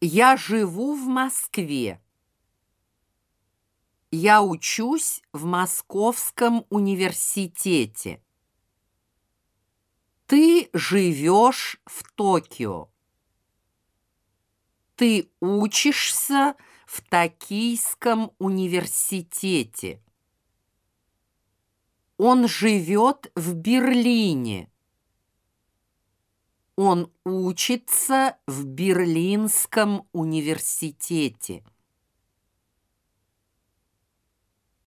Я живу в Москве. Я учусь в Московском университете. Ты живешь в Токио. Ты учишься в Токийском университете. Он живет в Берлине. Он учится в Берлинском университете.